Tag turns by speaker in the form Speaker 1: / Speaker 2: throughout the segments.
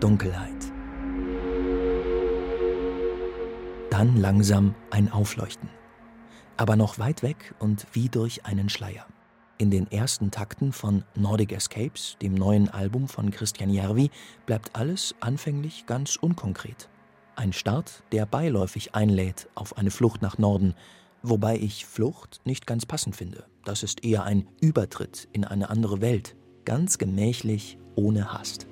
Speaker 1: Dunkelheit. Dann langsam ein Aufleuchten. Aber noch weit weg und wie durch einen Schleier. In den ersten Takten von Nordic Escapes, dem neuen Album von Christian Järvi, bleibt alles anfänglich ganz unkonkret. Ein Start, der beiläufig einlädt auf eine Flucht nach Norden, wobei ich Flucht nicht ganz passend finde. Das ist eher ein Übertritt in eine andere Welt, ganz gemächlich, ohne Hast.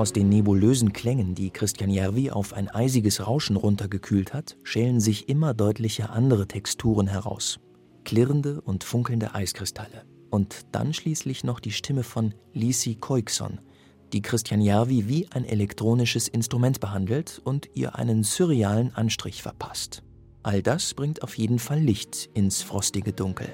Speaker 1: Aus den nebulösen Klängen, die Christian Järvi auf ein eisiges Rauschen runtergekühlt hat, schälen sich immer deutlicher andere Texturen heraus. Klirrende und funkelnde Eiskristalle. Und dann schließlich noch die Stimme von Lisi Koikson, die Christian Järvi wie ein elektronisches Instrument behandelt und ihr einen surrealen Anstrich verpasst. All das bringt auf jeden Fall Licht ins frostige Dunkel.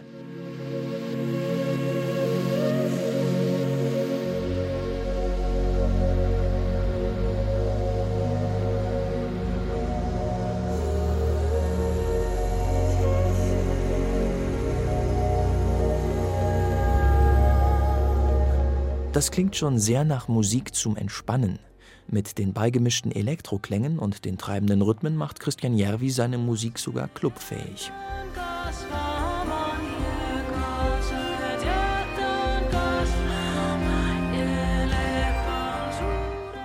Speaker 1: Das klingt schon sehr nach Musik zum Entspannen. Mit den beigemischten Elektroklängen und den treibenden Rhythmen macht Christian Järvi seine Musik sogar clubfähig.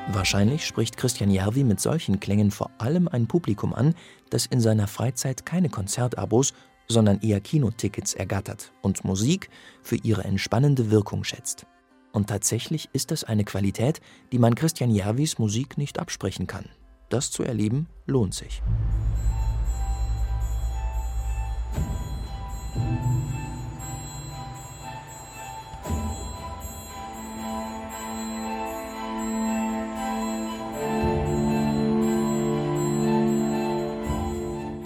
Speaker 1: Wahrscheinlich spricht Christian Järvi mit solchen Klängen vor allem ein Publikum an, das in seiner Freizeit keine Konzertabos, sondern eher Kinotickets ergattert und Musik für ihre entspannende Wirkung schätzt. Und tatsächlich ist das eine Qualität, die man Christian Järvis Musik nicht absprechen kann. Das zu erleben lohnt sich.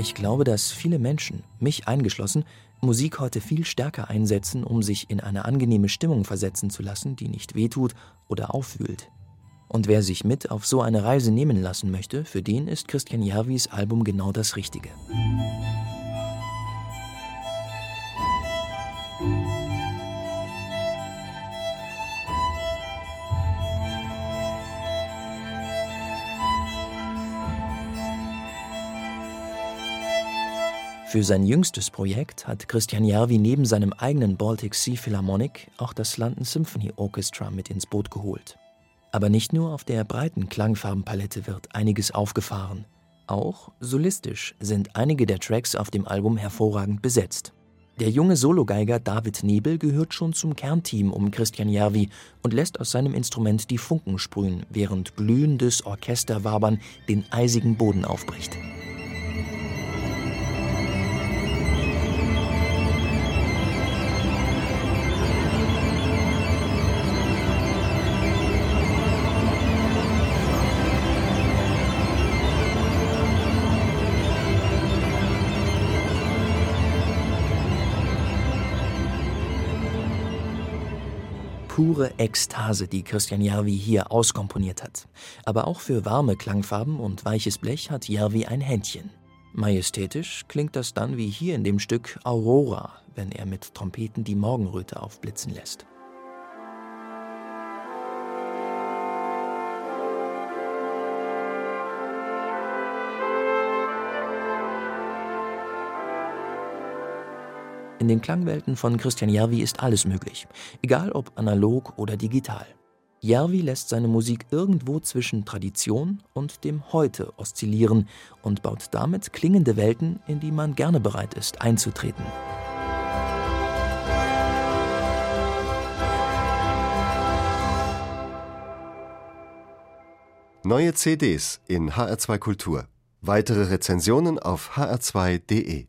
Speaker 1: Ich glaube, dass viele Menschen, mich eingeschlossen, Musik heute viel stärker einsetzen, um sich in eine angenehme Stimmung versetzen zu lassen, die nicht wehtut oder aufwühlt. Und wer sich mit auf so eine Reise nehmen lassen möchte, für den ist Christian Järvis Album genau das Richtige. Für sein jüngstes Projekt hat Christian Järvi neben seinem eigenen Baltic Sea Philharmonic auch das London Symphony Orchestra mit ins Boot geholt. Aber nicht nur auf der breiten Klangfarbenpalette wird einiges aufgefahren. Auch solistisch sind einige der Tracks auf dem Album hervorragend besetzt. Der junge Sologeiger David Nebel gehört schon zum Kernteam um Christian Järvi und lässt aus seinem Instrument die Funken sprühen, während glühendes Orchesterwabern den eisigen Boden aufbricht. Pure Ekstase, die Christian Järvi hier auskomponiert hat. Aber auch für warme Klangfarben und weiches Blech hat Järvi ein Händchen. Majestätisch klingt das dann wie hier in dem Stück Aurora, wenn er mit Trompeten die Morgenröte aufblitzen lässt. In den Klangwelten von Christian Järvi ist alles möglich, egal ob analog oder digital. Järvi lässt seine Musik irgendwo zwischen Tradition und dem Heute oszillieren und baut damit klingende Welten, in die man gerne bereit ist, einzutreten.
Speaker 2: Neue CDs in HR2 Kultur. Weitere Rezensionen auf hr2.de